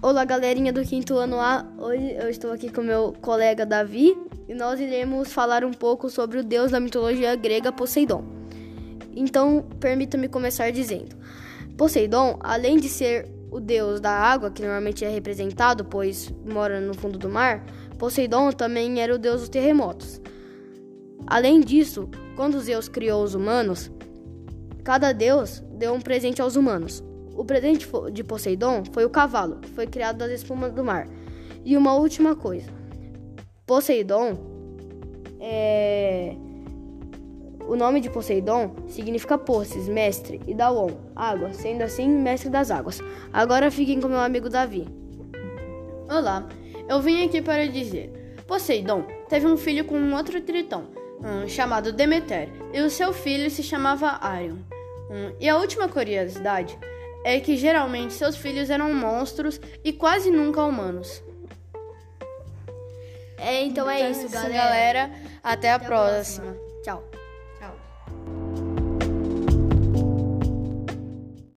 Olá, galerinha do quinto ano A. Hoje eu estou aqui com meu colega Davi e nós iremos falar um pouco sobre o deus da mitologia grega Poseidon. Então, permita-me começar dizendo: Poseidon, além de ser o deus da água, que normalmente é representado, pois mora no fundo do mar, Poseidon também era o deus dos terremotos. Além disso, quando Zeus criou os humanos, cada deus deu um presente aos humanos. O presente de Poseidon foi o cavalo, que foi criado das espumas do mar. E uma última coisa: Poseidon é. O nome de Poseidon significa Posses, mestre, e Dawon, água, sendo assim, mestre das águas. Agora fiquem com meu amigo Davi. Olá, eu vim aqui para dizer: Poseidon teve um filho com um outro tritão, um, chamado Demeter, e o seu filho se chamava Arion. Um, e a última curiosidade é que geralmente seus filhos eram monstros e quase nunca humanos. É, então é então, isso, isso galera. galera. Até a, Até a próxima. próxima. Tchau.